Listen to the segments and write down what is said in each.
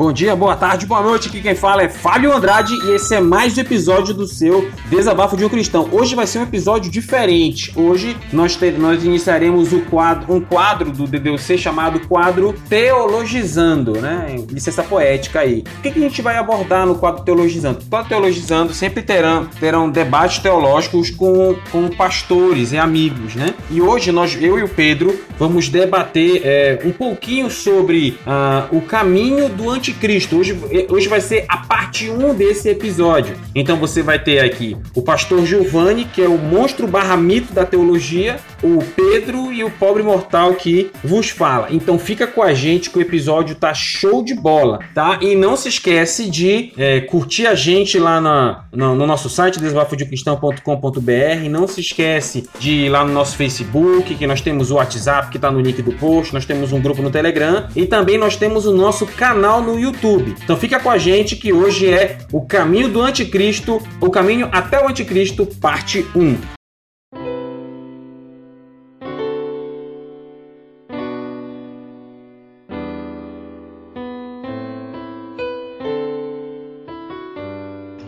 Bom dia, boa tarde, boa noite. Aqui quem fala é Fábio Andrade e esse é mais um episódio do seu Desabafo de um Cristão. Hoje vai ser um episódio diferente. Hoje nós, nós iniciaremos o quadro, um quadro do DDC chamado quadro Teologizando, né? Licença poética aí. O que, que a gente vai abordar no quadro Teologizando? Quadro Teologizando sempre terão, terão debates teológicos com, com pastores e amigos, né? E hoje nós, eu e o Pedro, vamos debater é, um pouquinho sobre uh, o caminho do anticristo anticristo. Hoje, hoje vai ser a parte 1 desse episódio. Então você vai ter aqui o pastor Giovanni, que é o monstro barra mito da teologia, o Pedro e o pobre mortal que vos fala. Então fica com a gente que o episódio tá show de bola, tá? E não se esquece de é, curtir a gente lá na, no, no nosso site desbafodecristão.com.br. Não se esquece de ir lá no nosso Facebook, que nós temos o WhatsApp que tá no link do post, nós temos um grupo no Telegram e também nós temos o nosso canal no YouTube. Então fica com a gente que hoje é o caminho do anticristo, o caminho até o anticristo, parte 1.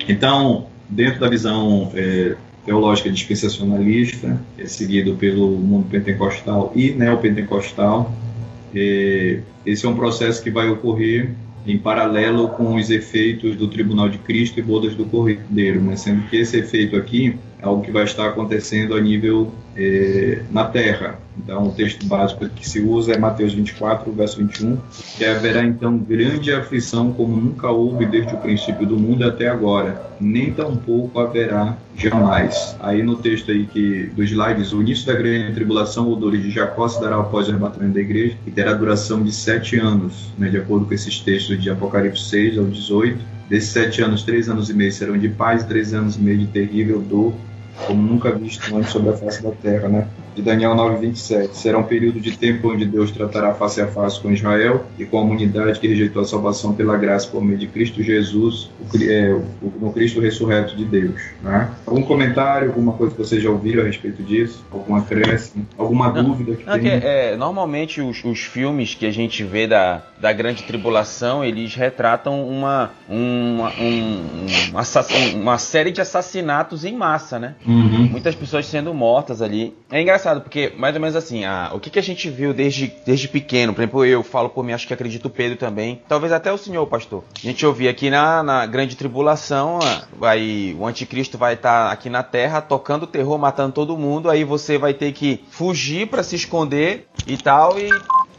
Então, dentro da visão é, teológica dispensacionalista, é seguido pelo mundo pentecostal e neopentecostal, é, esse é um processo que vai ocorrer em paralelo com os efeitos do Tribunal de Cristo e bodas do Cordeiro, né? sendo que esse efeito aqui algo que vai estar acontecendo a nível é, na terra. Então, o texto básico que se usa é Mateus 24, verso 21, que haverá então grande aflição como nunca houve desde o princípio do mundo até agora, nem tampouco haverá jamais. Aí no texto aí que dos slides, o início da grande tribulação, o dores de Jacó se dará após o arrebatamento da igreja e terá duração de sete anos, né, de acordo com esses textos de Apocalipse 6 ao 18. Desses sete anos, três anos e meio serão de paz, três anos e meio de terrível dor, como nunca visto antes sobre a face da terra, né? De Daniel 9:27. Será um período de tempo onde Deus tratará face a face com Israel e com a humanidade que rejeitou a salvação pela graça por meio de Cristo Jesus, o, é, o, no Cristo ressurreto de Deus. Né? Algum comentário, alguma coisa que vocês já ouviram a respeito disso? Algum acréscimo? Alguma não, dúvida que não, que é, normalmente os, os, filmes que a gente vê da, da grande tribulação, eles retratam uma, uma, um, uma, uma série de assassinatos em massa, né? Uhum. Muitas pessoas sendo mortas ali. É engraçado engraçado, porque mais ou menos assim, a, o que, que a gente viu desde, desde pequeno, por exemplo, eu falo por mim, acho que acredito o Pedro também, talvez até o senhor, pastor. A gente ouvia aqui na, na grande tribulação, aí o anticristo vai estar tá aqui na terra tocando terror, matando todo mundo, aí você vai ter que fugir para se esconder e tal, e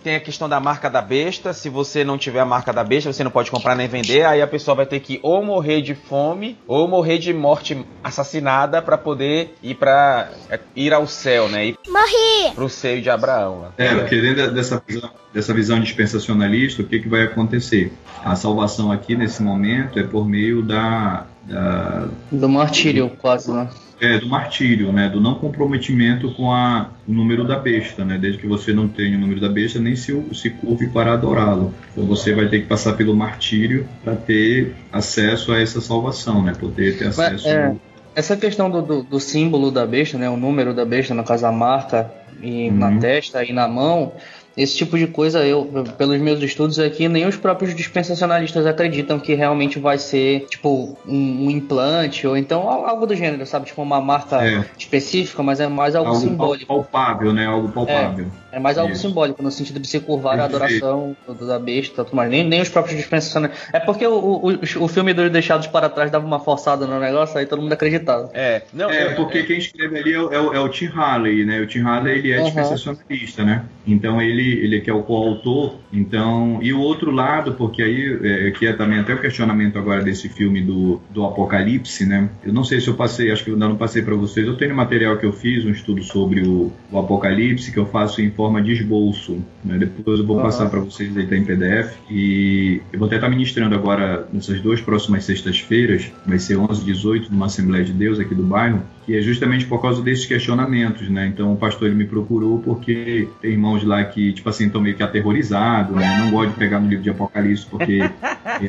tem a questão da marca da besta. Se você não tiver a marca da besta, você não pode comprar nem vender. Aí a pessoa vai ter que ou morrer de fome ou morrer de morte assassinada para poder ir para é, ir ao céu, né? Ir Morri! Pro seio de Abraão. Lá. É, porque dentro dessa visão, dessa visão dispensacionalista, o que, que vai acontecer? A salvação aqui nesse momento é por meio da, da do martírio, quase, né? é, do martírio, né, do não comprometimento com a, o número da besta, né, desde que você não tenha o número da besta, nem se, se curve para adorá-lo. Então você vai ter que passar pelo martírio para ter acesso a essa salvação, né, poder ter acesso. É, ao... Essa questão do, do, do, símbolo da besta, né, o número da besta, no caso a marca e uhum. na testa e na mão, esse tipo de coisa, eu, pelos meus estudos aqui, nem os próprios dispensacionalistas acreditam que realmente vai ser, tipo, um, um implante ou então algo do gênero, sabe? Tipo, uma marca é. específica, mas é mais algo, algo simbólico. palpável, né? Algo palpável. É. É mais algo Isso. simbólico, no sentido de se curvar a adoração da besta, tudo mais. Nem, nem os próprios dispensacionais. É porque o, o, o filme dos Deixados para Trás dava uma forçada no negócio, aí todo mundo acreditava. É, não, é porque é, quem escreve ali é, é, o, é o Tim Halley, né? O Tim Halley ele é uhum. dispensacionalista, né? Então ele, ele que é o coautor. Então, e o outro lado, porque aí, é, que é também até o questionamento agora desse filme do, do Apocalipse, né? Eu não sei se eu passei, acho que eu ainda não passei para vocês. Eu tenho material que eu fiz, um estudo sobre o, o Apocalipse, que eu faço em forma de esboço. Né? Depois eu vou uhum. passar para vocês aí tá em PDF. E eu vou até estar tá ministrando agora nessas duas próximas sextas-feiras, vai ser 11 e 18, numa Assembleia de Deus aqui do bairro, que é justamente por causa desses questionamentos. Né? Então o pastor ele me procurou porque tem irmãos lá que tipo assim, tô meio que aterrorizado, né? Não gosto de pegar no livro de Apocalipse porque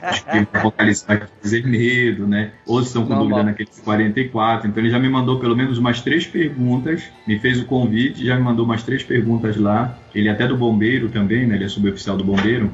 acho que o Apocalipse vai dizer medo, né? Outros estão com dúvida naqueles 44. Então ele já me mandou pelo menos umas três perguntas, me fez o convite, já me mandou umas três perguntas lá. Ele é até do bombeiro também, né? Ele é suboficial do bombeiro.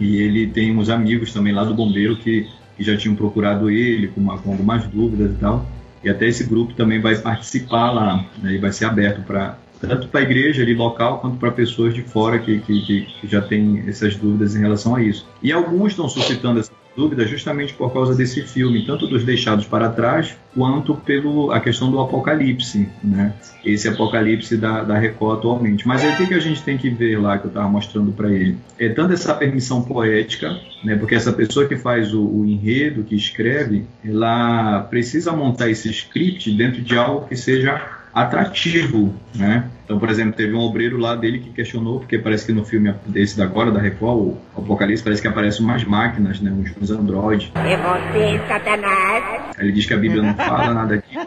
E ele tem uns amigos também lá do bombeiro que, que já tinham procurado ele com, uma, com algumas dúvidas e tal. E até esse grupo também vai participar lá, né? E vai ser aberto para tanto para a igreja ali local quanto para pessoas de fora que, que, que, já têm essas dúvidas em relação a isso. E alguns estão suscitando essa dúvida justamente por causa desse filme, tanto dos deixados para trás, quanto pelo a questão do apocalipse, né? Esse apocalipse da, da Record atualmente. Mas aí o que, que a gente tem que ver lá que eu estava mostrando para ele? É tanto essa permissão poética, né? Porque essa pessoa que faz o, o enredo, que escreve, ela precisa montar esse script dentro de algo que seja atrativo, né? Então, por exemplo, teve um obreiro lá dele que questionou, porque parece que no filme desse da agora, da Record, o Apocalipse, parece que aparecem umas máquinas, né? Uns, uns androides. É você, Satanás! Ele diz que a Bíblia não fala nada disso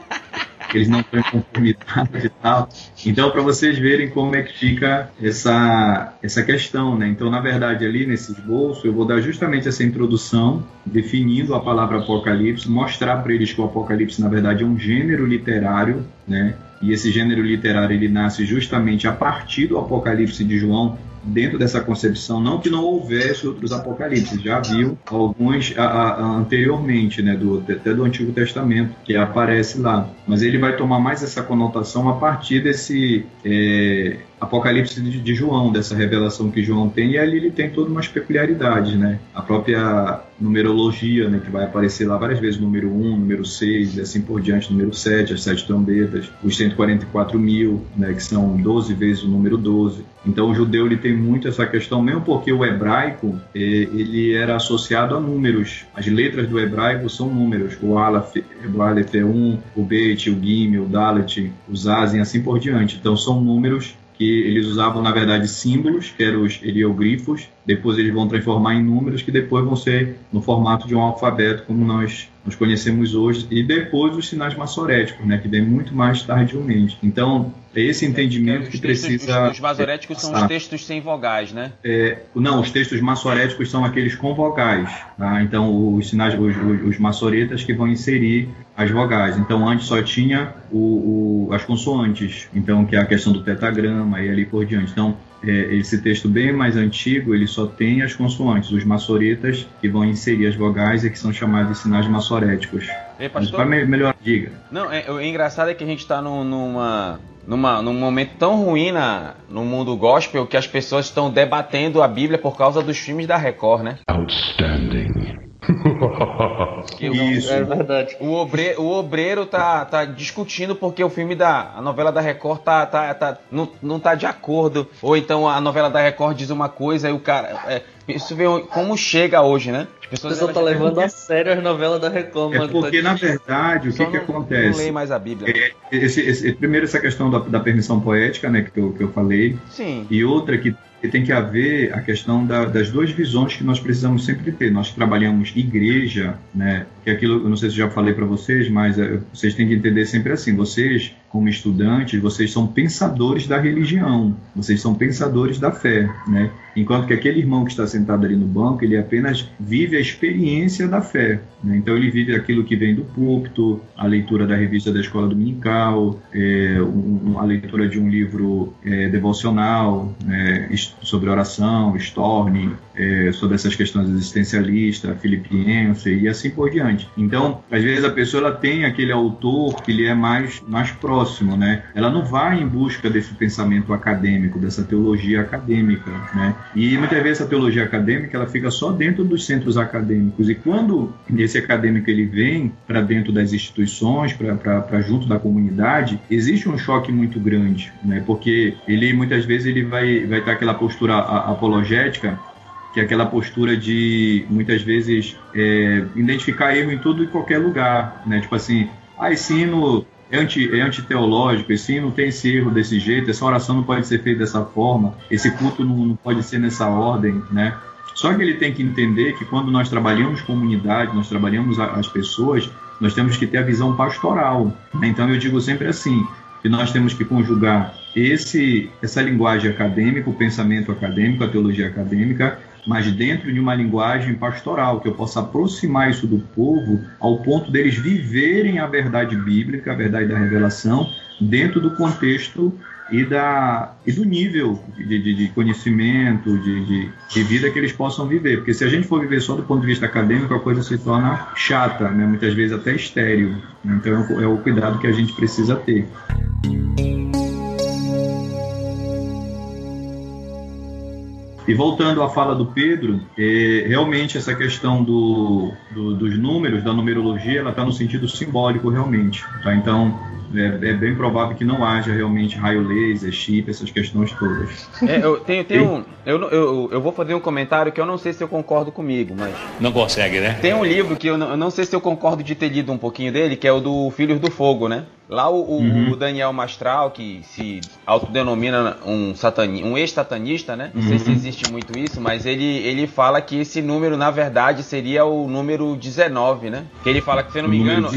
eles não estão em conformidade e tal. Então, para vocês verem como é que fica essa, essa questão, né? Então, na verdade, ali nesse esboço, eu vou dar justamente essa introdução, definindo a palavra Apocalipse, mostrar para eles que o Apocalipse, na verdade, é um gênero literário, né? E esse gênero literário ele nasce justamente a partir do Apocalipse de João, dentro dessa concepção, não que não houvesse outros apocalipses, já viu alguns a, a, anteriormente, né, do, até do Antigo Testamento, que aparece lá. Mas ele vai tomar mais essa conotação a partir desse é, Apocalipse de, de, João, dessa revelação que João tem, e ali ele tem todas umas peculiaridades, né? A própria numerologia, né, que vai aparecer lá várias vezes, número 1, número 6, e assim por diante, número 7, as sete trombetas, os 144 mil, né, que são 12 vezes o número 12. Então o judeu ele tem muito essa questão, mesmo porque o hebraico eh, ele era associado a números. As letras do hebraico são números. O Aleph, o Aleph é 1, o Bet, o Gimel, o Dalet, o Zazen, assim por diante. Então são números que eles usavam na verdade símbolos, que eram os heliogrifos, depois eles vão transformar em números que depois vão ser no formato de um alfabeto como nós nós conhecemos hoje, e depois os sinais maçoréticos, né, que vem muito mais tardiamente. Então, é esse entendimento é, que, textos, precisa. Os, os maçoréticos são os textos sem vogais, né? É, não, os textos maçoréticos são aqueles com vogais. Tá? Então, os sinais, os, os, maçoretas que vão inserir as vogais. Então, antes só tinha o, o, as consoantes, então que é a questão do tetagrama e ali por diante. Então, é, esse texto bem mais antigo, ele só tem as consoantes, os maçoretas que vão inserir as vogais e que são chamados de sinais maçoréticos. Ei, pastor? me melhor, diga. Não, é, o engraçado é que a gente está num, numa, numa, num momento tão ruim na, no mundo gospel que as pessoas estão debatendo a Bíblia por causa dos filmes da Record, né? Outstanding. Isso. É verdade. O obreiro, o obreiro tá, tá discutindo porque o filme da a novela da Record tá, tá, tá, não, não tá de acordo. Ou então a novela da Record diz uma coisa e o cara. É, isso vê como chega hoje, né? As pessoas o pessoal tá levando a sério as novelas da Record, é Porque, tá... na verdade, o que, que acontece? Não leio mais a Bíblia. É, esse, esse, primeiro, essa questão da, da permissão poética, né, que eu, que eu falei. Sim. E outra que que tem que haver a questão da, das duas visões que nós precisamos sempre ter. Nós trabalhamos igreja, né? Que aquilo, eu não sei se já falei para vocês, mas é, vocês têm que entender sempre assim: vocês, como estudantes, vocês são pensadores da religião, vocês são pensadores da fé, né? Enquanto que aquele irmão que está sentado ali no banco, ele apenas vive a experiência da fé. Né? Então ele vive aquilo que vem do púlpito, a leitura da revista da escola dominical, é, um, a leitura de um livro é, devocional é, sobre oração, Storm, é, sobre essas questões existencialistas, filipiense e assim por diante. Então, às vezes a pessoa ela tem aquele autor que lhe é mais, mais próximo, né? Ela não vai em busca desse pensamento acadêmico, dessa teologia acadêmica, né? E muitas vezes a teologia acadêmica ela fica só dentro dos centros acadêmicos. E quando esse acadêmico ele vem para dentro das instituições, para junto da comunidade, existe um choque muito grande, né? Porque ele muitas vezes ele vai vai estar aquela postura apologética que é aquela postura de muitas vezes é, identificar erro em tudo e qualquer lugar, né? Tipo assim, ah, esse hino é, anti, é antiteológico, esse hino tem esse erro desse jeito, essa oração não pode ser feita dessa forma, esse culto não, pode ser nessa ordem, né? Só que ele tem que entender que quando nós trabalhamos comunidade, nós trabalhamos as pessoas, nós temos que ter a visão pastoral. Né? Então eu digo sempre assim, que nós temos que conjugar esse, essa linguagem acadêmica, o pensamento acadêmico, a teologia acadêmica, mas dentro de uma linguagem pastoral, que eu possa aproximar isso do povo ao ponto deles viverem a verdade bíblica, a verdade da revelação, dentro do contexto e, da, e do nível de, de, de conhecimento, de, de, de, vida que eles possam viver. Porque se a gente for viver só do ponto de vista acadêmico, a coisa se torna chata, né? muitas vezes até estéreo. Então é o cuidado que a gente precisa ter. E voltando à fala do Pedro, é, realmente essa questão do, do, dos números, da numerologia, ela está no sentido simbólico realmente. Tá? Então, é, é, bem provável que não haja realmente raio laser, chip, essas questões todas. É, eu tenho, tenho eu, eu, eu vou fazer um comentário que eu não sei se eu concordo comigo, mas. Não consegue, né? Tem um livro que eu não, eu não sei se eu concordo de ter lido um pouquinho dele, que é o do Filhos do Fogo, né? Lá o, uhum. o, Daniel Mastral, que se autodenomina um, satani, um ex-satanista, né? Não uhum. sei se existe muito isso, mas ele, ele fala que esse número, na verdade, seria o número 19, né? Que ele fala que, se eu não me engano,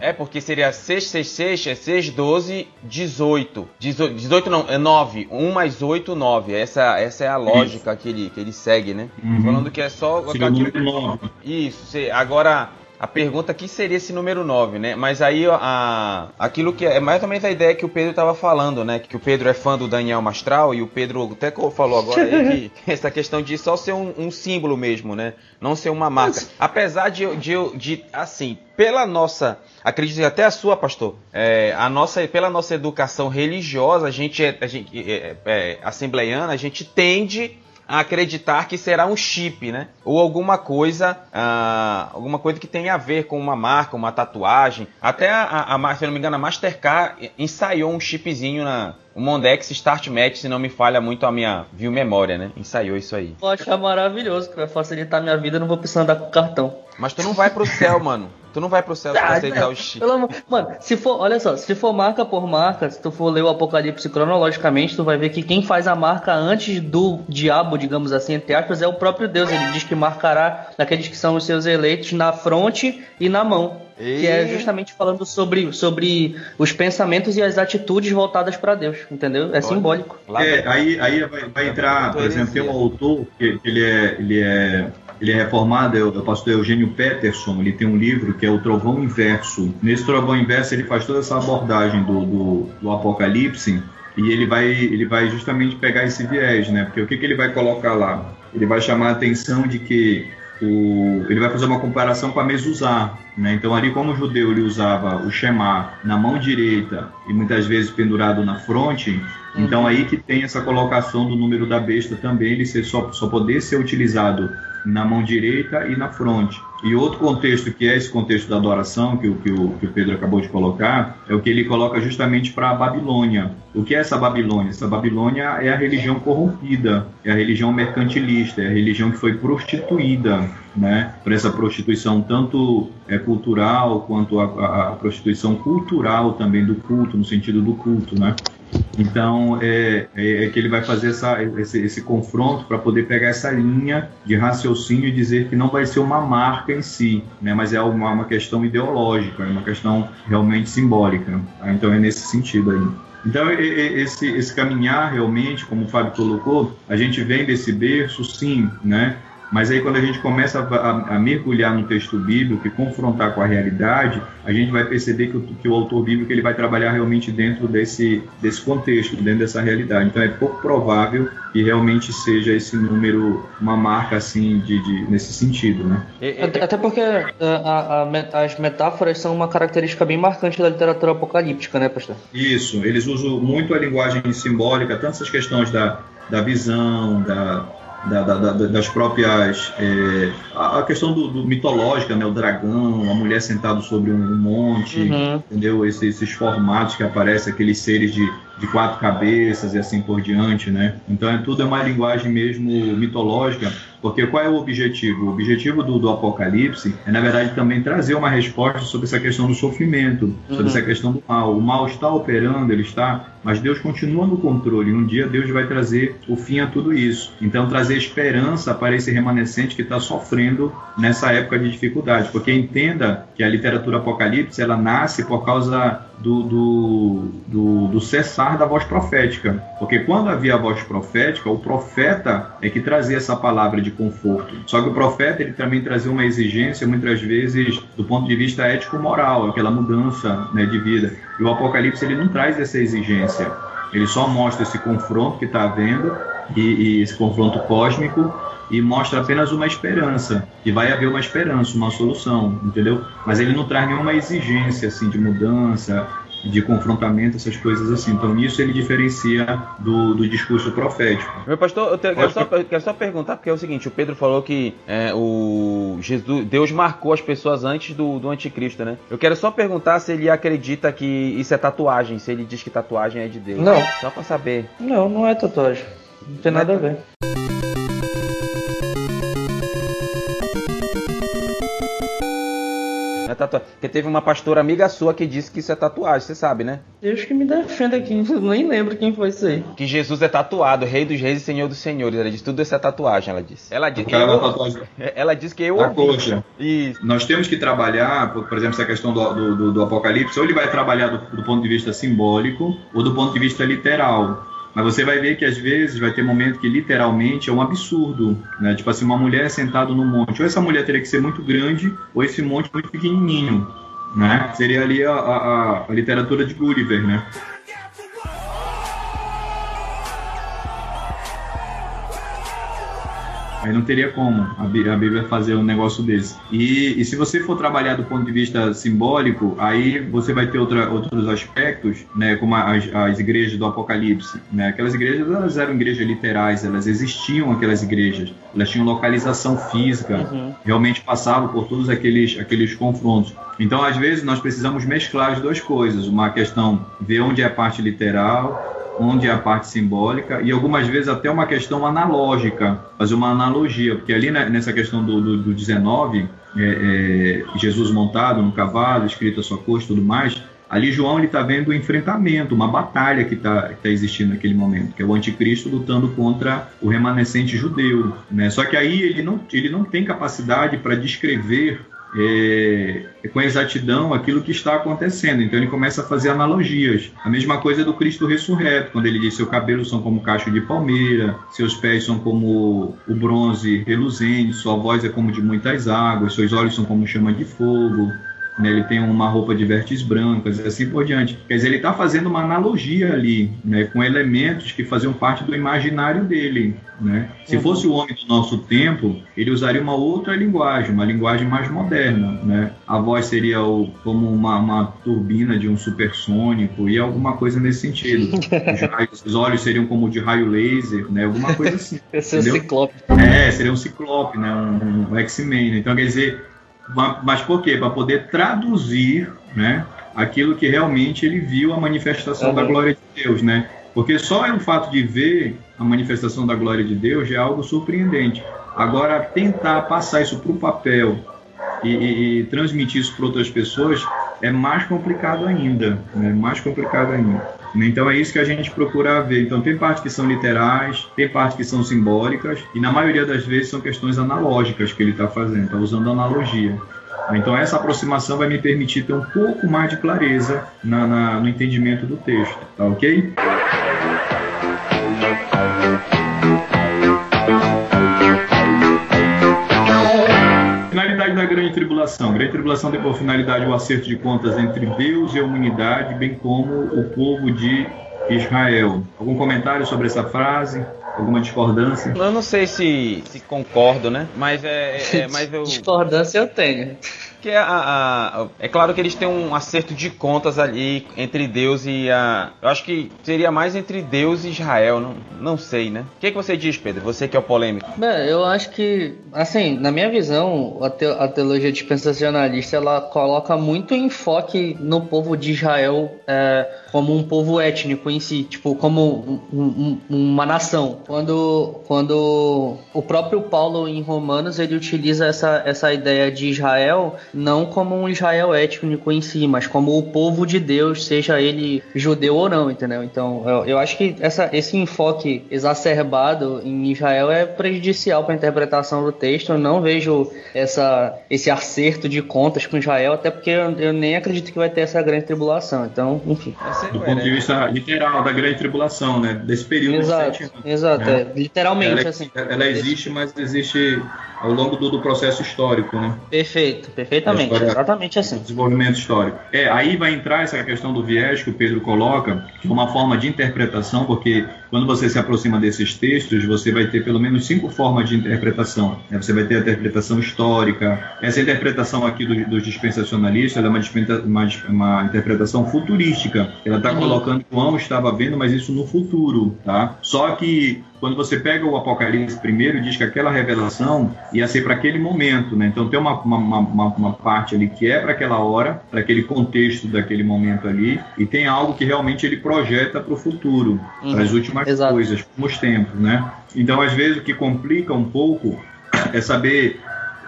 é, é, porque seria 666, é 6, 12, 18. 18. 18 não, é 9. 1 mais 8, 9. Essa, essa é a lógica que ele, que ele segue, né? Uhum. Falando que é só. Seria aquilo... 9. Isso, agora a pergunta aqui seria esse número 9, né? Mas aí a, aquilo que é, é mais ou menos a ideia que o Pedro estava falando, né? Que o Pedro é fã do Daniel Mastral e o Pedro até falou agora aí que essa questão de só ser um, um, símbolo mesmo, né? Não ser uma marca. Apesar de, de, de assim, pela nossa, acredito até a sua, pastor, é, a nossa, pela nossa educação religiosa, a gente é, a gente, é, é, assembleiana, a gente tende a acreditar que será um chip, né? Ou alguma coisa, uh, alguma coisa que tenha a ver com uma marca, uma tatuagem. Até a, a, se não me engano, a Mastercard ensaiou um chipzinho na, o Mondex Start Match, se não me falha muito a minha viu memória, né? Ensaiou isso aí. Vou achar maravilhoso, que vai facilitar minha vida, não vou precisar andar com cartão. Mas tu não vai pro céu, mano. Tu não vai pro céu ah, aceitar o chip. Pelo, mano, se for, olha só, se for marca por marca, se tu for ler o Apocalipse cronologicamente, tu vai ver que quem faz a marca antes do diabo, digamos assim, entre aspas, é o próprio Deus. Ele diz que marcará aqueles que são os seus eleitos na fronte e na mão. E... Que é justamente falando sobre, sobre os pensamentos e as atitudes voltadas para Deus, entendeu? É simbólico. É, aí, aí vai, vai entrar, por exemplo, tem um autor que, que ele é, ele é ele é reformado, é o pastor Eugênio Peterson, ele tem um livro que é o Trovão Inverso. Nesse Trovão Inverso ele faz toda essa abordagem do, do, do Apocalipse e ele vai, ele vai justamente pegar esse viés, né? Porque o que, que ele vai colocar lá? Ele vai chamar a atenção de que o, ele vai fazer uma comparação com a mezuzá. Né? Então, ali, como o judeu ele usava o Shema na mão direita e muitas vezes pendurado na fronte, então uhum. aí que tem essa colocação do número da besta também, ele ser só, só poder ser utilizado na mão direita e na fronte. E outro contexto, que é esse contexto da adoração, que que o, que o Pedro acabou de colocar, é o que ele coloca justamente para a Babilônia. O que é essa Babilônia? Essa Babilônia é a religião corrompida, é a religião mercantilista, é a religião que foi prostituída, né? Por essa prostituição tanto é, cultural quanto a, a, a prostituição cultural também do culto, no sentido do culto, né? Então, é, é, é, que ele vai fazer essa, esse, esse confronto para poder pegar essa linha de raciocínio e dizer que não vai ser uma marca em si, né, mas é uma, uma questão ideológica, é uma questão realmente simbólica. Tá? Então, é nesse sentido aí. Então, esse, esse caminhar realmente, como o Fábio colocou, a gente vem desse berço, sim, né? Mas aí quando a gente começa a, a, mergulhar no texto bíblico e confrontar com a realidade, a gente vai perceber que o, que o autor bíblico ele vai trabalhar realmente dentro desse, desse contexto, dentro dessa realidade. Então é pouco provável que realmente seja esse número uma marca assim de, de nesse sentido, né? Até porque é, a, a, as metáforas são uma característica bem marcante da literatura apocalíptica, né, pastor? Isso, eles usam muito a linguagem simbólica, tanto essas questões da, da visão, da da, da, das próprias. É, a questão do, do, mitológica, né? O dragão, a mulher sentada sobre um monte, uhum. entendeu? Esses, esses, formatos que aparecem, aqueles seres de, de quatro cabeças e assim por diante, né? Então é tudo é uma linguagem mesmo mitológica Porque qual é o objetivo? O objetivo do, do Apocalipse é, na verdade, também trazer uma resposta sobre essa questão do sofrimento, sobre uhum. essa questão do mal. O mal está operando, ele está mas Deus continua no controle. Um dia Deus vai trazer o fim a tudo isso. Então, trazer esperança para esse remanescente que está sofrendo nessa época de dificuldade. Porque entenda que a literatura apocalipse ela nasce por causa do, do, do, do, cessar da voz profética. Porque quando havia a voz profética, o profeta é que trazia essa palavra de conforto. Só que o profeta ele também trazia uma exigência, muitas vezes, do ponto de vista ético-moral, aquela mudança né, de vida. E o Apocalipse ele não traz essa exigência. Ele só mostra esse confronto que está havendo e, e esse confronto cósmico e mostra apenas uma esperança, que vai haver uma esperança, uma solução, entendeu? Mas ele não traz nenhuma exigência assim de mudança, de confrontamento, essas coisas assim. Então, nisso ele diferencia do, do discurso profético. Meu pastor, eu, te, quero, só, eu quero, só, perguntar, porque é o seguinte: o Pedro falou que é, o Jesus, Deus marcou as pessoas antes do, do anticristo, né? Eu quero só perguntar se ele acredita que isso é tatuagem, se ele diz que tatuagem é de Deus. Não. Só pra saber. Não, não é tatuagem. Não tem nada a ver. É tatuagem. Porque teve uma pastora amiga sua que disse que isso é tatuagem, você sabe, né? Deus que me defenda aqui, nem lembro quem foi isso aí. Que Jesus é tatuado, Rei dos Reis e Senhor dos Senhores. Ela disse tudo isso é tatuagem, ela disse. Ela disse. Eu, tatuagem. Ela disse que eu. A coxa. Isso. Nós temos que trabalhar, por, exemplo, essa questão do, do, do, Apocalipse, ou ele vai trabalhar do, do ponto de vista simbólico, ou do ponto de vista literal. Mas você vai ver que às vezes vai ter momento que literalmente é um absurdo, né? Tipo assim, uma mulher sentada no monte. Ou essa mulher teria que ser muito grande, ou esse monte muito pequenininho, né? Seria ali a, a, a literatura de Gulliver, né? Aí não teria como a Bíblia fazer um negócio desse. E, e, se você for trabalhar do ponto de vista simbólico, aí você vai ter outra, outros aspectos, né, como as, as igrejas do Apocalipse. Né? Aquelas igrejas elas eram igrejas literais, elas existiam aquelas igrejas, elas tinham localização física, uhum. realmente passavam por todos aqueles, aqueles confrontos. Então, às vezes, nós precisamos mesclar as duas coisas. Uma questão, ver onde é a parte literal onde é a parte simbólica e algumas vezes até uma questão analógica, fazer uma analogia, porque ali nessa questão do, do, do 19, é, é, Jesus montado no cavalo, escrito a sua costa e tudo mais, ali João está vendo um enfrentamento, uma batalha que está tá existindo naquele momento, que é o anticristo lutando contra o remanescente judeu. Né? Só que aí ele não, ele não tem capacidade para descrever é, é, com exatidão aquilo que está acontecendo. Então ele começa a fazer analogias. A mesma coisa do Cristo ressurreto, quando ele diz: seu cabelo são como cacho de palmeira, seus pés são como o bronze reluzente, sua voz é como de muitas águas, seus olhos são como chama de fogo né, ele tem uma roupa de vertes brancas e assim por diante. Quer dizer, ele está fazendo uma analogia ali, né, com elementos que faziam parte do imaginário dele. Né? Se uhum. fosse o homem do nosso tempo, ele usaria uma outra linguagem, uma linguagem mais moderna. Né? A voz seria o, como uma, uma, turbina de um supersônico e alguma coisa nesse sentido. Os, os olhos seriam como de raio laser, né? alguma coisa assim. Esse é um ciclope. É, seria um ciclope, né? um, um X-Men. Então, quer dizer, mas por quê? Para poder traduzir né, aquilo que realmente ele viu a manifestação uhum. da glória de Deus, né? Porque só é o fato de ver a manifestação da glória de Deus é algo surpreendente. Agora, tentar passar isso para o papel e, e, e, transmitir isso para outras pessoas é mais complicado ainda, né? mais complicado ainda. Então é isso que a gente procura ver. Então tem partes que são literais, tem partes que são simbólicas e na maioria das vezes são questões analógicas que ele está fazendo, está usando analogia. Então essa aproximação vai me permitir ter um pouco mais de clareza na, na, no entendimento do texto, tá ok? Tribulação. A grande tribulação tem por finalidade o acerto de contas entre Deus e a humanidade, bem como o povo de Israel. Algum comentário sobre essa frase? Alguma discordância? Eu não sei se, se concordo, né? Mas é, é, é mas eu discordância eu tenho. Porque a, a, é claro que eles têm um acerto de contas ali entre Deus e a. Eu acho que seria mais entre Deus e Israel, não, não sei, né? O que, que você diz, Pedro? Você que é o polêmico. Bem, eu acho que, assim, na minha visão, a, te, a teologia dispensacionalista ela coloca muito enfoque no povo de Israel é, como um povo étnico em si, tipo, como um, um, uma nação. Quando, quando o próprio Paulo em Romanos ele utiliza essa, essa ideia de Israel não como um Israel étnico em si, mas como o povo de Deus, seja ele judeu ou não, entendeu? Então, eu, eu acho que essa, esse enfoque exacerbado em Israel é prejudicial para a interpretação do texto. Eu não vejo essa, esse acerto de contas com Israel, até porque eu, eu nem acredito que vai ter essa grande tribulação. Então, enfim. Do ponto de vista literal da grande tribulação, né? Desse período exato, de sete anos. Exato, né? é, literalmente ela, assim. Ela existe, mas existe ao longo do, do processo histórico, né? Perfeito, perfeitamente, história, exatamente assim. Desenvolvimento histórico. É, aí vai entrar essa questão do viés que o Pedro coloca, que é uma forma de interpretação, porque quando você se aproxima desses textos, você vai ter pelo menos cinco formas de interpretação. Né? Você vai ter a interpretação histórica. Essa interpretação aqui dos do dispensacionalistas é uma, uma, uma, interpretação futurística. Ela está uhum. colocando que João estava vendo, mas isso no futuro, tá? Só que quando você pega o Apocalipse primeiro, diz que aquela revelação ia ser para aquele momento, né? Então tem uma, uma, uma, uma parte ali que é para aquela hora, para aquele contexto daquele momento ali, e tem algo que realmente ele projeta para o futuro, uhum. para as últimas Exato. coisas, como os tempos, né? Então às vezes o que complica um pouco é saber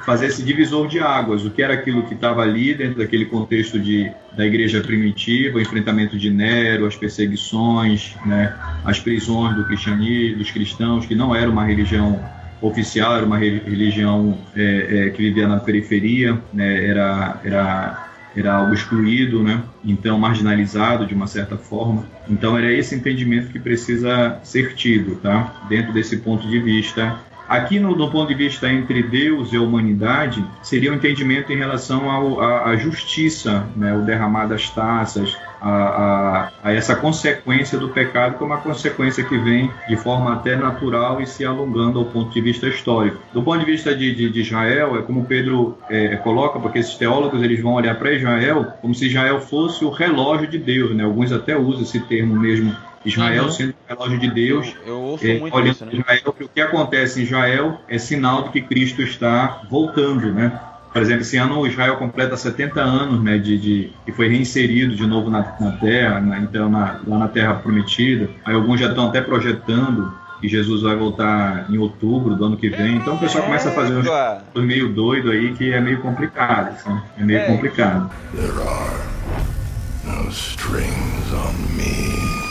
fazer esse divisor de águas, o que era aquilo que estava ali dentro daquele contexto de, da igreja primitiva, o enfrentamento de Nero, as perseguições, né, as prisões do cristianismo, dos cristãos, que não era uma religião oficial, era uma religião é, é, que vivia na periferia, né, era, era, era algo excluído, né, então marginalizado de uma certa forma. Então era esse entendimento que precisa ser tido, tá? dentro desse ponto de vista Aqui, no, do ponto de vista entre Deus e a humanidade, seria o um entendimento em relação à justiça, né, o derramar das taças, a, a, a, essa consequência do pecado, que é uma consequência que vem de forma até natural e se alongando ao ponto de vista histórico. Do ponto de vista de, de, de Israel, é como Pedro é, coloca, porque esses teólogos eles vão olhar para Israel como se Israel fosse o relógio de Deus, né? Alguns até usam esse termo mesmo Israel uhum. sendo o relógio de Deus. Eu, eu ouço é, muito isso, né? Israel, o que acontece em Israel é sinal de que Cristo está voltando, né? Por exemplo, esse ano Israel completa 70 anos, né, de, de e foi reinserido de novo na, na Terra, na, então na, lá na Terra Prometida. Aí alguns já estão até projetando que Jesus vai voltar em outubro do ano que vem. Então o pessoal começa a fazer uns meio doido aí que é meio complicado, assim, é meio é. complicado. There are no strings on me.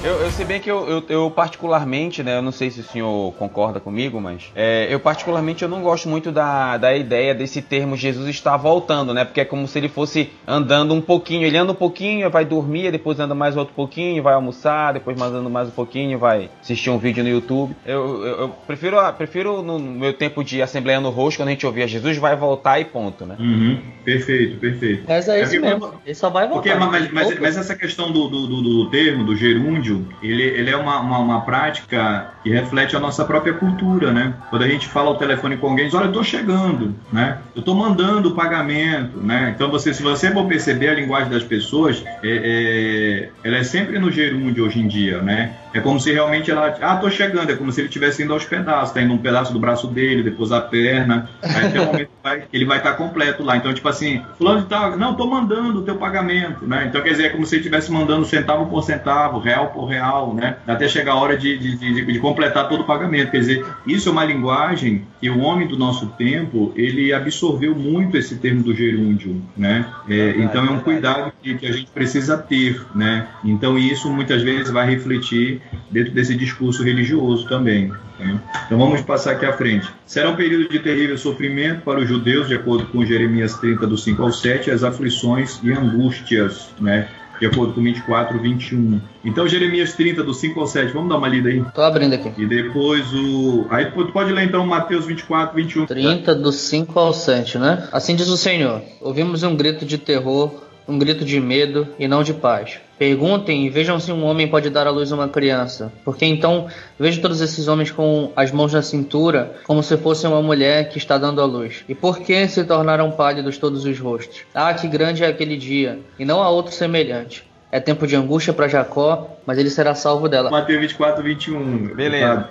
Eu, eu sei bem que eu, eu, eu, particularmente, né, eu não sei se o senhor concorda comigo, mas é, eu particularmente eu não gosto muito da, da ideia desse termo Jesus está voltando, né, porque é como se ele fosse andando um pouquinho, ele anda um pouquinho, vai dormir, depois anda mais outro pouquinho, vai almoçar, depois mais anda mais um pouquinho, vai assistir um vídeo no YouTube. Eu, eu, eu prefiro, prefiro no meu tempo de assembleia no rosto, quando a gente ouvia Jesus vai voltar e ponto, né. Uhum, perfeito, perfeito. Mas é isso é mesmo, ele só vai voltar. Porque, mas, mas, mas, essa questão do, do, do, do termo, do gerúndio, ele, ele é uma, uma, uma, prática que reflete a nossa própria cultura, né? Quando a gente fala ao telefone com alguém, diz, olha, eu estou chegando, né? Eu estou mandando o pagamento, né? Então, você, se você for perceber a linguagem das pessoas, é, é, ela é sempre no gerúndio hoje em dia, né? É como se realmente ela, ah, tô chegando, é como se ele estivesse indo aos pedaços, tá indo um pedaço do braço dele, depois a perna, aí até o momento vai, ele vai estar tá completo lá. Então, tipo assim, fulano de tal, não, tô mandando o teu pagamento, né? Então, quer dizer, é como se ele estivesse mandando centavo por centavo, real por real, né? Até chegar a hora de, de, de, de, completar todo o pagamento. Quer dizer, isso é uma linguagem que o homem do nosso tempo, ele absorveu muito esse termo do gerúndio, né? É, então, é um cuidado que, que a gente precisa ter, né? Então, isso muitas vezes vai refletir dentro desse discurso religioso também. Né? Então vamos passar aqui à frente. Será um período de terrível sofrimento para os judeus, de acordo com Jeremias 30, do 5 ao 7, as aflições e angústias, né? de acordo com 24, 21. Então, Jeremias 30, do 5 ao 7, vamos dar uma lida aí? Tô abrindo aqui. E depois o. Aí pode ler então Mateus 24, 21. 30, do 5 ao 7, né? Assim diz o Senhor: Ouvimos um grito de terror um grito de medo e não de paz. Perguntem e vejam se um homem pode dar à luz uma criança. Porque então vejo todos esses homens com as mãos na cintura, como se fosse uma mulher que está dando à luz. E por que se tornaram pálidos todos os rostos? Ah, que grande é aquele dia, e não há outro semelhante. É tempo de angústia para Jacó, mas ele será salvo dela. Mateus 24, 21. Beleza.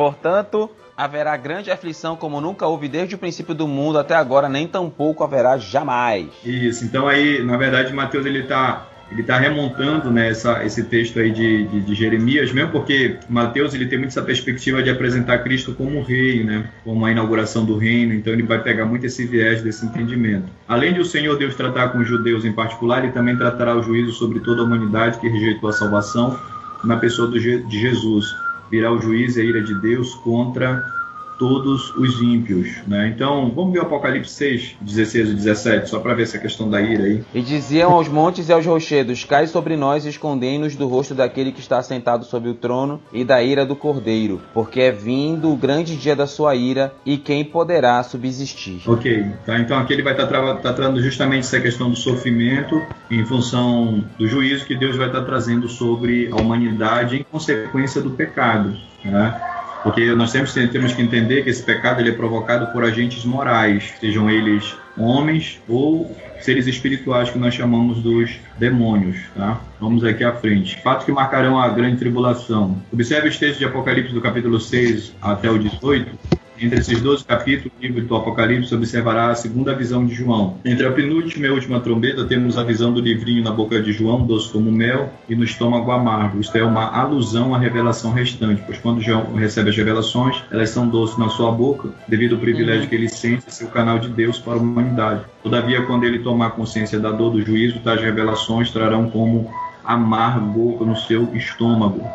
Portanto, haverá grande aflição como nunca houve desde o princípio do mundo até agora, nem tampouco haverá jamais. Isso, então aí, na verdade, Mateus ele está ele está remontando né, essa, esse texto aí de, de, de, Jeremias, mesmo porque Mateus ele tem muito essa perspectiva de apresentar Cristo como rei, né, como a inauguração do reino, então ele vai pegar muito esse viés desse entendimento. Além de o Senhor Deus tratar com os judeus em particular, ele também tratará o juízo sobre toda a humanidade que rejeitou a salvação na pessoa do, de Jesus. Virá o juízo e a ira de Deus contra todos os ímpios. Né? Então, vamos ver o Apocalipse 6, 16 e 17, só para ver essa questão da ira aí. E diziam aos montes e aos rochedos: Cai sobre nós e escondei-nos do rosto daquele que está sentado sobre o trono e da ira do cordeiro, porque é vindo o grande dia da sua ira e quem poderá subsistir. Ok, tá? então aqui ele vai estar tá, tá tratando justamente essa questão do sofrimento em função do juízo que Deus vai estar tá trazendo sobre a humanidade em consequência do pecado. Né? Porque nós sempre temos que entender que esse pecado ele é provocado por agentes morais, sejam eles homens ou seres espirituais que nós chamamos dos demônios, tá? Vamos aqui à frente. Fatos que marcarão a grande tribulação. Observe os textos de Apocalipse do capítulo 6 até o 18 entre esses 12 capítulos do livro do Apocalipse, observará a segunda visão de João. Entre a penúltima e a última trombeta, temos a visão do livrinho na boca de João, doce como mel, e no estômago amargo. Isto é uma alusão à revelação restante, pois quando João recebe as revelações, elas são doces na sua boca, devido ao privilégio uhum. que ele sente ser o canal de Deus para a humanidade. Todavia, quando ele tomar consciência da dor do juízo, tais revelações trarão como amargo no seu estômago.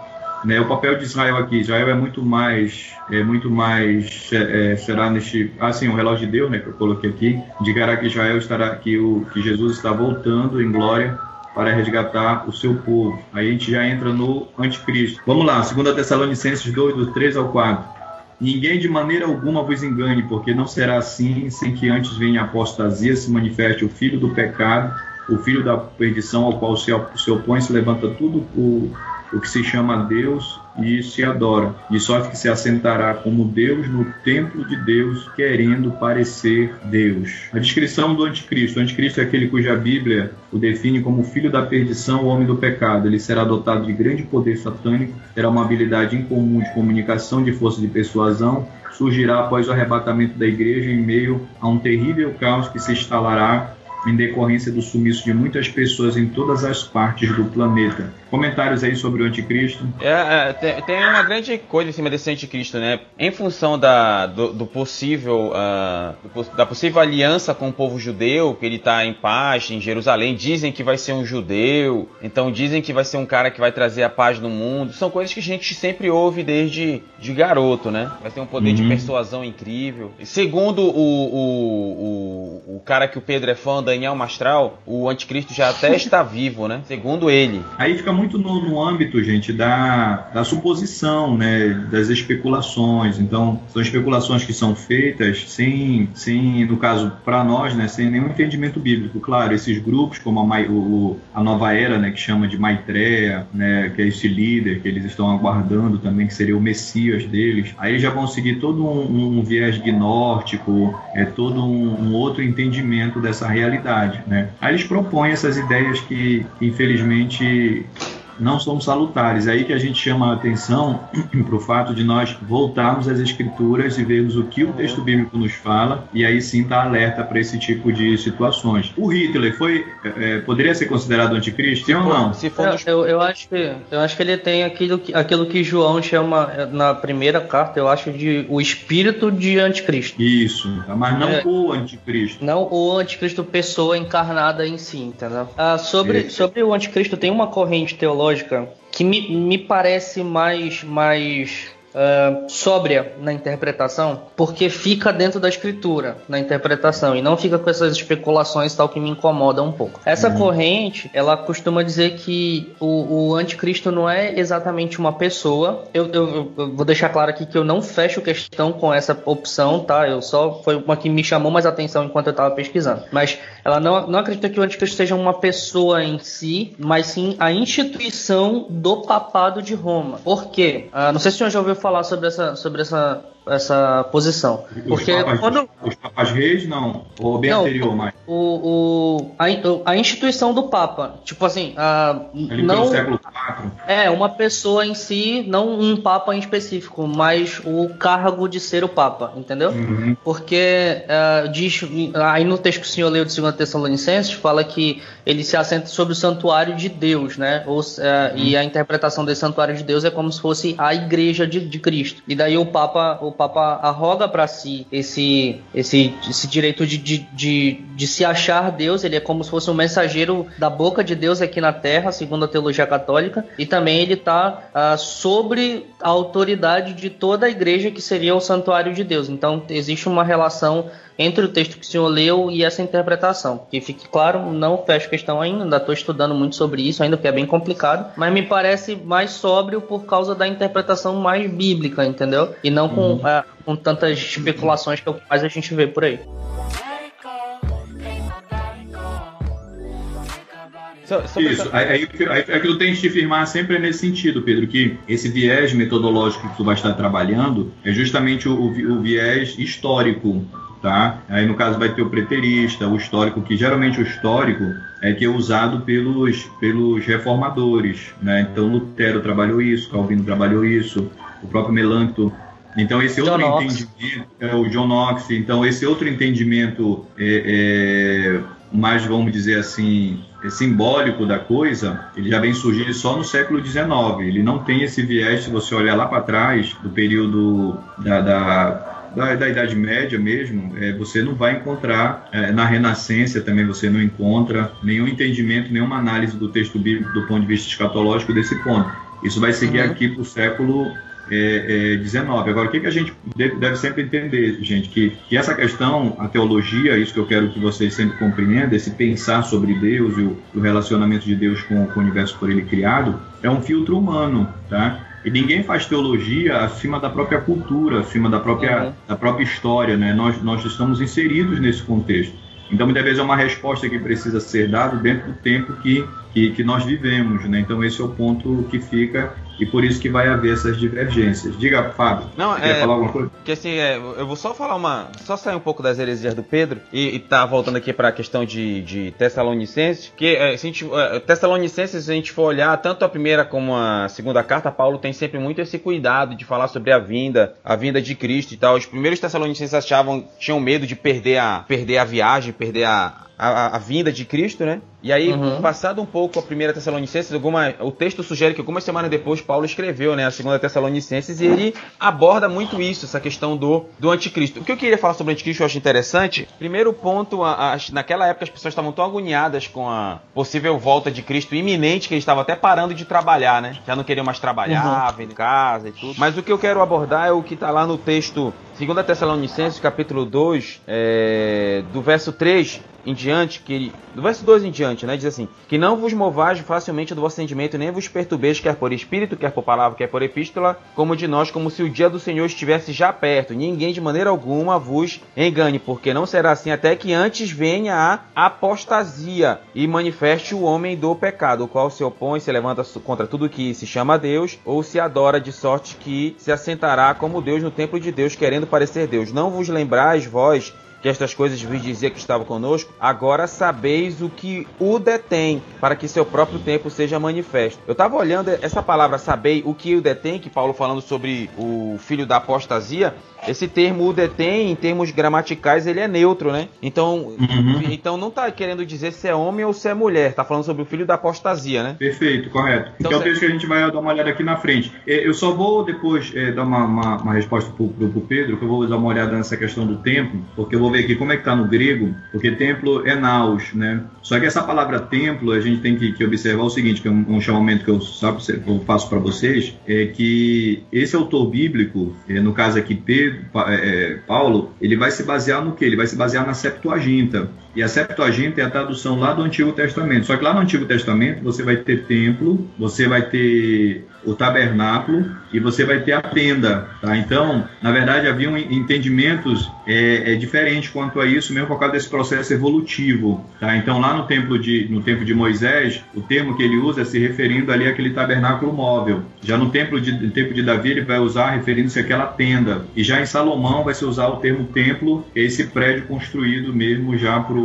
Né, o papel de Israel aqui, Israel é muito mais, é muito mais, é, é será neste, assim, o relógio de Deus, né, que eu coloquei aqui, indicará que Israel estará, que, o, que Jesus está voltando em glória para resgatar o seu povo. Aí a gente já entra no anticristo. Vamos lá, 2 Tessalonicenses 2, do 3 ao 4. Ninguém de maneira alguma vos engane, porque não será assim sem que antes venha a apostasia, se manifeste o filho do pecado, o filho da perdição, ao qual se opõe, se levanta tudo o o que se chama Deus e se adora, de sorte que se assentará como Deus no templo de Deus, querendo parecer Deus. A descrição do anticristo. O anticristo é aquele cuja Bíblia o define como filho da perdição, o homem do pecado. Ele será dotado de grande poder satânico, terá uma habilidade incomum de comunicação, de força de persuasão, surgirá após o arrebatamento da igreja em meio a um terrível caos que se instalará em decorrência do sumiço de muitas pessoas em todas as partes do planeta. Comentários aí sobre o anticristo? É, é tem, tem, uma grande coisa em cima desse anticristo, né? Em função da, do, do possível uh, da possível aliança com o povo judeu, que ele está em paz em Jerusalém, dizem que vai ser um judeu, então dizem que vai ser um cara que vai trazer a paz no mundo. São coisas que a gente sempre ouve desde de garoto, né? Vai ter um poder uhum. de persuasão incrível. Segundo o, o, o, o cara que o Pedro é fã, Daniel Mastral, o anticristo já até está vivo, né? Segundo ele. Aí fica muito no, no âmbito, gente, da, da suposição, né? Das especulações. Então, são especulações que são feitas sem, sem no caso, para nós, né? Sem nenhum entendimento bíblico. Claro, esses grupos, como a, o, a nova era, né? Que chama de Maitreya, né? Que é esse líder que eles estão aguardando também, que seria o Messias deles. Aí já vão seguir todo um, um viés gnóstico, é todo um, um outro entendimento dessa realidade né? Aí eles propõem essas ideias que, infelizmente, não são salutares. É aí que a gente chama a atenção para o fato de nós voltarmos às escrituras e vermos o que o texto bíblico nos fala e aí sim estar tá alerta para esse tipo de situações. O Hitler foi é, poderia ser considerado anticristo? Sim ou não? Se for eu, eu, acho que eu acho que ele tem aquilo que, aquilo que João chama na primeira carta, eu acho de o espírito de anticristo. Isso, mas não é, o anticristo. Não o anticristo pessoa encarnada em si, entendeu? Ah, sobre, é. sobre o anticristo tem uma corrente teológica que me, me parece mais, mais uh, sóbria na interpretação, porque fica dentro da escritura, na interpretação, e não fica com essas especulações tal que me incomodam um pouco. Essa uhum. corrente, ela costuma dizer que o, o anticristo não é exatamente uma pessoa. Eu, eu, eu, vou deixar claro aqui que eu não fecho questão com essa opção, tá? Eu só foi uma que me chamou mais atenção enquanto eu estava pesquisando. Mas ela não, não acredita que o anticristo seja uma pessoa em si, mas sim a instituição do papado de Roma. Por quê? Uh, não sei se o senhor já ouviu falar sobre essa, sobre essa essa posição. Porque os papas, quando... os papas reis, não. Ou bem não, anterior, mais. O, o, a, a instituição do Papa. Tipo assim, a, não. século IV. É, uma pessoa em si, não um Papa em específico, mas o cargo de ser o Papa, entendeu? Uhum. Porque uh, diz. Aí no texto que o senhor leu de 2 Tessalonicenses, fala que ele se assenta sobre o santuário de Deus, né? Ou, uh, uhum. E a interpretação desse santuário de Deus é como se fosse a igreja de, de Cristo. E daí o Papa. O Papa arroga para si esse, esse, esse direito de, de, de, de, se achar Deus, ele é como se fosse um mensageiro da boca de Deus aqui na terra, segundo a teologia católica, e também ele está ah, sobre a autoridade de toda a igreja que seria o santuário de Deus. Então existe uma relação entre o texto que o senhor leu e essa interpretação. Que fique claro, não fecho questão ainda, ainda estou estudando muito sobre isso ainda, porque é bem complicado, mas me parece mais sóbrio por causa da interpretação mais bíblica, entendeu? E não com, uhum. É, com tantas especulações que é mais a gente vê por aí. Isso, aí, aí, aí, aí, tu tens de firmar sempre é nesse sentido, Pedro, que esse viés metodológico que tu vai estar trabalhando é justamente o, o, o viés histórico tá? Aí no caso vai ter o preterista, o histórico, que geralmente o histórico é que é usado pelos, pelos reformadores, né? Então Lutero trabalhou isso, Calvino trabalhou isso, o próprio Melancton então esse outro John entendimento é o John Knox. Então esse outro entendimento é, é, mais vamos dizer assim é simbólico da coisa, ele já vem surgindo só no século XIX. Ele não tem esse viés se você olhar lá para trás do período da, da da, da Idade Média mesmo, é, você não vai encontrar, é, na Renascença também você não encontra nenhum entendimento, nenhuma análise do texto bíblico do ponto de vista escatológico desse ponto. Isso vai seguir uhum. aqui para o século é, é, 19. Agora, o que, que a gente deve, deve, sempre entender, gente? Que, que essa questão, a teologia, isso que eu quero que vocês sempre compreendam, esse pensar sobre Deus e o, o relacionamento de Deus com, com, o universo por ele criado, é um filtro humano, tá? E ninguém faz teologia acima da própria cultura, acima da própria, uhum. da própria história, né? Nós, nós estamos inseridos nesse contexto. Então, muitas vezes é uma resposta que precisa ser dada dentro do tempo que, que, que nós vivemos, né? Então, esse é o ponto que fica e por isso que vai haver essas divergências. Diga, Fábio. Não, é, falar alguma coisa? Que assim, é, eu vou só falar uma, só sair um pouco das heresias do Pedro e, e tá voltando aqui para a questão de, de Tessalonicenses, que é, se a gente, é, Tessalonicenses, se a gente for olhar tanto a primeira como a segunda carta, Paulo tem sempre muito esse cuidado de falar sobre a vinda, a vinda de Cristo e tal. Os primeiros Tessalonicenses achavam, tinham medo de perder a, perder a viagem, perder a, a, a, vinda de Cristo, né? E aí, uhum. passado um pouco a primeira Tessalonicenses, alguma, o texto sugere que algumas semanas depois Paulo escreveu, né, a segunda Tessalonicenses, e ele aborda muito isso, essa questão do, do anticristo. O que eu queria falar sobre o anticristo eu acho interessante. Primeiro ponto, a, a, naquela época as pessoas estavam tão agoniadas com a possível volta de Cristo iminente que eles estavam até parando de trabalhar, né? Já não queriam mais trabalhar, uhum. vender casa e tudo. Mas o que eu quero abordar é o que está lá no texto 2 Tessalonicenses, capítulo 2, é, do verso 3 em diante, que do verso 2 em diante, né, diz assim: Que não vos movais facilmente do vosso sentimento, nem vos perturbeis, quer por espírito, quer por palavra, quer por epístola, como de nós, como se o dia do Senhor estivesse já perto. Ninguém de maneira alguma vos engane, porque não será assim até que antes venha a apostasia e manifeste o homem do pecado, o qual se opõe, se levanta contra tudo que se chama Deus, ou se adora de sorte que se assentará como Deus no templo de Deus, querendo parecer Deus. Não vos lembrais vós que estas coisas vos dizia que estava conosco, agora sabeis o que o detém, para que seu próprio tempo seja manifesto. Eu estava olhando essa palavra sabei o que o detém, que Paulo falando sobre o filho da apostasia, esse termo o detém, em termos gramaticais, ele é neutro, né? Então, uhum. então não está querendo dizer se é homem ou se é mulher, está falando sobre o filho da apostasia, né? Perfeito, correto. Então, é o texto que a gente vai dar uma olhada aqui na frente. É, eu só vou depois é, dar uma, uma, uma resposta para o Pedro, que eu vou dar uma olhada nessa questão do tempo, porque eu vou ver aqui como é que está no grego, porque templo é naus, né? Só que essa palavra templo, a gente tem que, que observar o seguinte, que é um, um chamamento que eu, sabe, eu faço para vocês, é que esse autor bíblico, é, no caso aqui Pedro, é, Paulo, ele vai se basear no que? Ele vai se basear na Septuaginta. E a Septuaginta é a tradução lá do Antigo Testamento. Só que lá no Antigo Testamento você vai ter templo, você vai ter o tabernáculo e você vai ter a tenda, tá? Então, na verdade, haviam entendimentos é, é, diferentes quanto a isso, mesmo por causa desse processo evolutivo, tá? Então, lá no tempo de no tempo de Moisés, o termo que ele usa é se referindo ali àquele tabernáculo móvel. Já no tempo de no de Davi ele vai usar referindo-se àquela tenda. E já em Salomão vai se usar o termo templo, esse prédio construído mesmo já para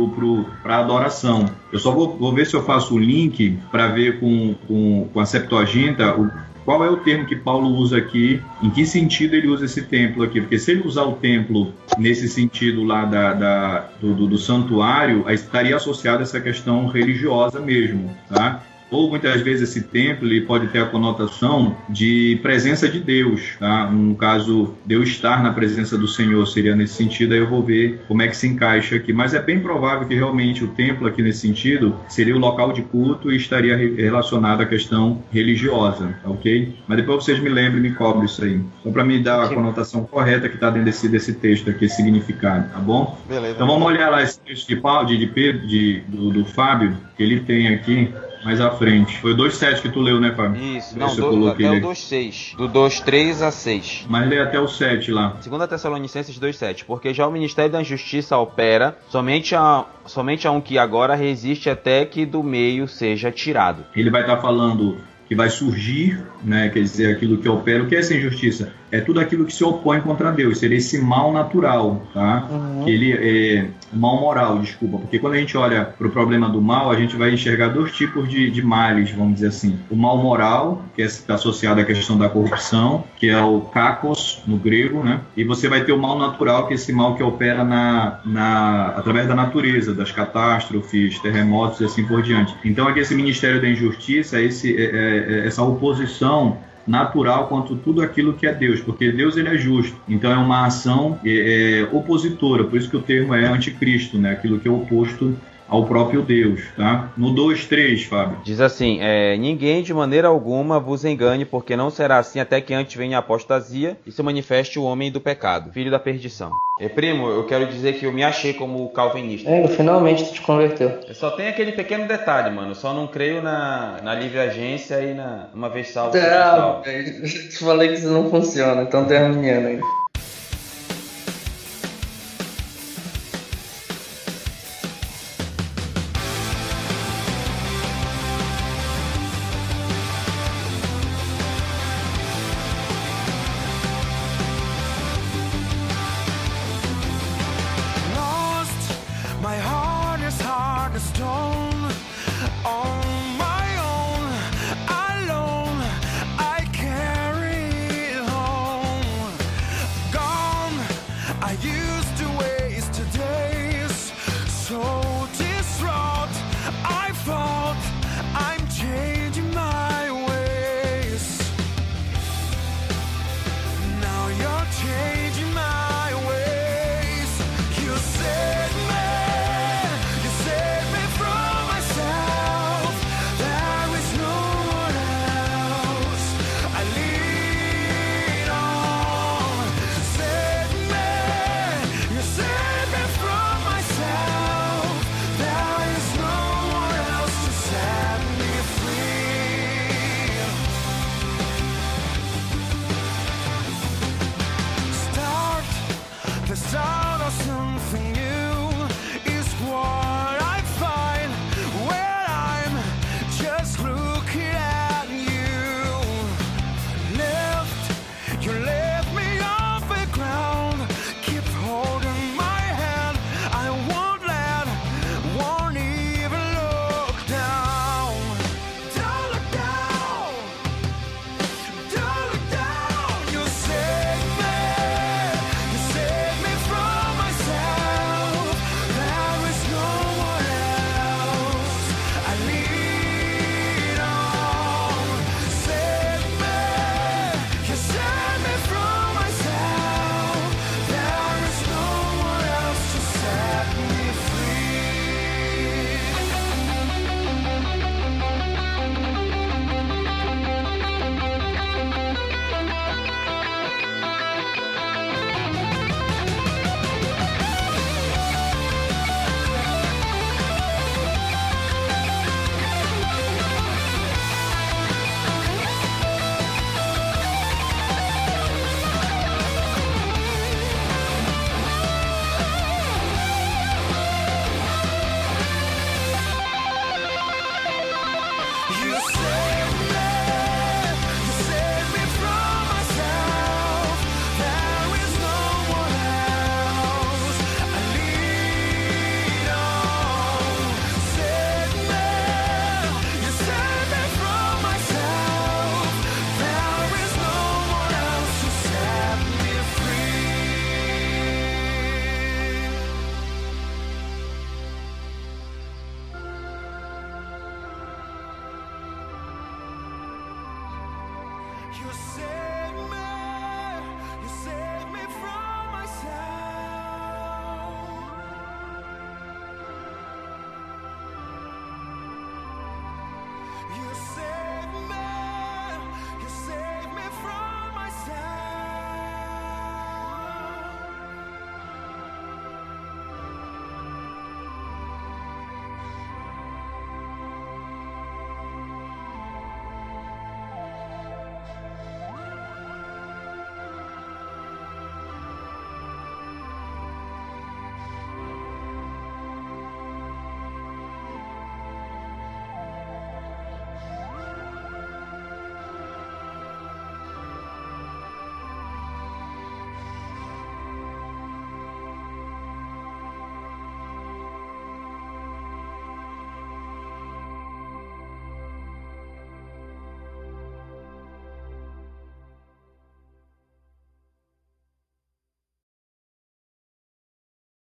adoração. Eu só vou, vou, ver se eu faço o link para ver com, com, com a Septuaginta o, qual é o termo que Paulo usa aqui, em que sentido ele usa esse templo aqui, porque se ele usar o templo nesse sentido lá da, da do, do, do, santuário, estaria associado a essa questão religiosa mesmo, tá? Ou muitas vezes esse templo ele pode ter a conotação de presença de Deus, tá? No caso, Deus estar na presença do Senhor seria nesse sentido, aí eu vou ver como é que se encaixa aqui. Mas é bem provável que realmente o templo aqui nesse sentido seria o local de culto e estaria relacionado à questão religiosa, tá ok? Mas depois vocês me lembrem e me cobrem isso aí. Só para me dar a conotação correta que está dentro desse, desse texto aqui, esse significado, tá bom? Beleza. Então vamos olhar lá esse texto de Paulo, de, de Pedro, de, do, do Fábio, que ele tem aqui mais à frente. Foi o 2.7 que tu leu, né, Fábio? Isso, não, do, até o 2.6. Do 2.3 a 6. Mas lê até o 7 lá. 2 Tessalonicenses 2.7. Porque já o Ministério da Justiça opera somente a, somente a um que agora resiste até que do meio seja tirado. Ele vai estar tá falando que vai surgir, né, quer dizer, aquilo que opera. O que é essa injustiça? é tudo aquilo que se opõe contra Deus, seria esse mal natural, tá? Uhum. Que ele é mal moral, desculpa, porque quando a gente olha para o problema do mal, a gente vai enxergar dois tipos de, de males, vamos dizer assim. O mal moral, que está associado à questão da corrupção, que é o kakos no grego, né? E você vai ter o mal natural, que é esse mal que opera na, na através da natureza, das catástrofes, terremotos e assim por diante. Então aqui esse ministério da injustiça, esse, é, é, é essa oposição natural quanto tudo aquilo que é Deus, porque Deus ele é justo. Então é uma ação é, é, opositora, por isso que o termo é anticristo, né? Aquilo que é oposto ao próprio Deus, tá? No 2:3, Fábio. Diz assim: é, ninguém de maneira alguma vos engane, porque não será assim até que antes venha a apostasia e se manifeste o homem do pecado, filho da perdição. É, primo, eu quero dizer que eu me achei como calvinista. É, finalmente tu te converteu. Só tem aquele pequeno detalhe, mano. Só não creio na, na livre agência e na uma vez salvo. Ah, te falei que isso não funciona, então tem arminiano I used to wait.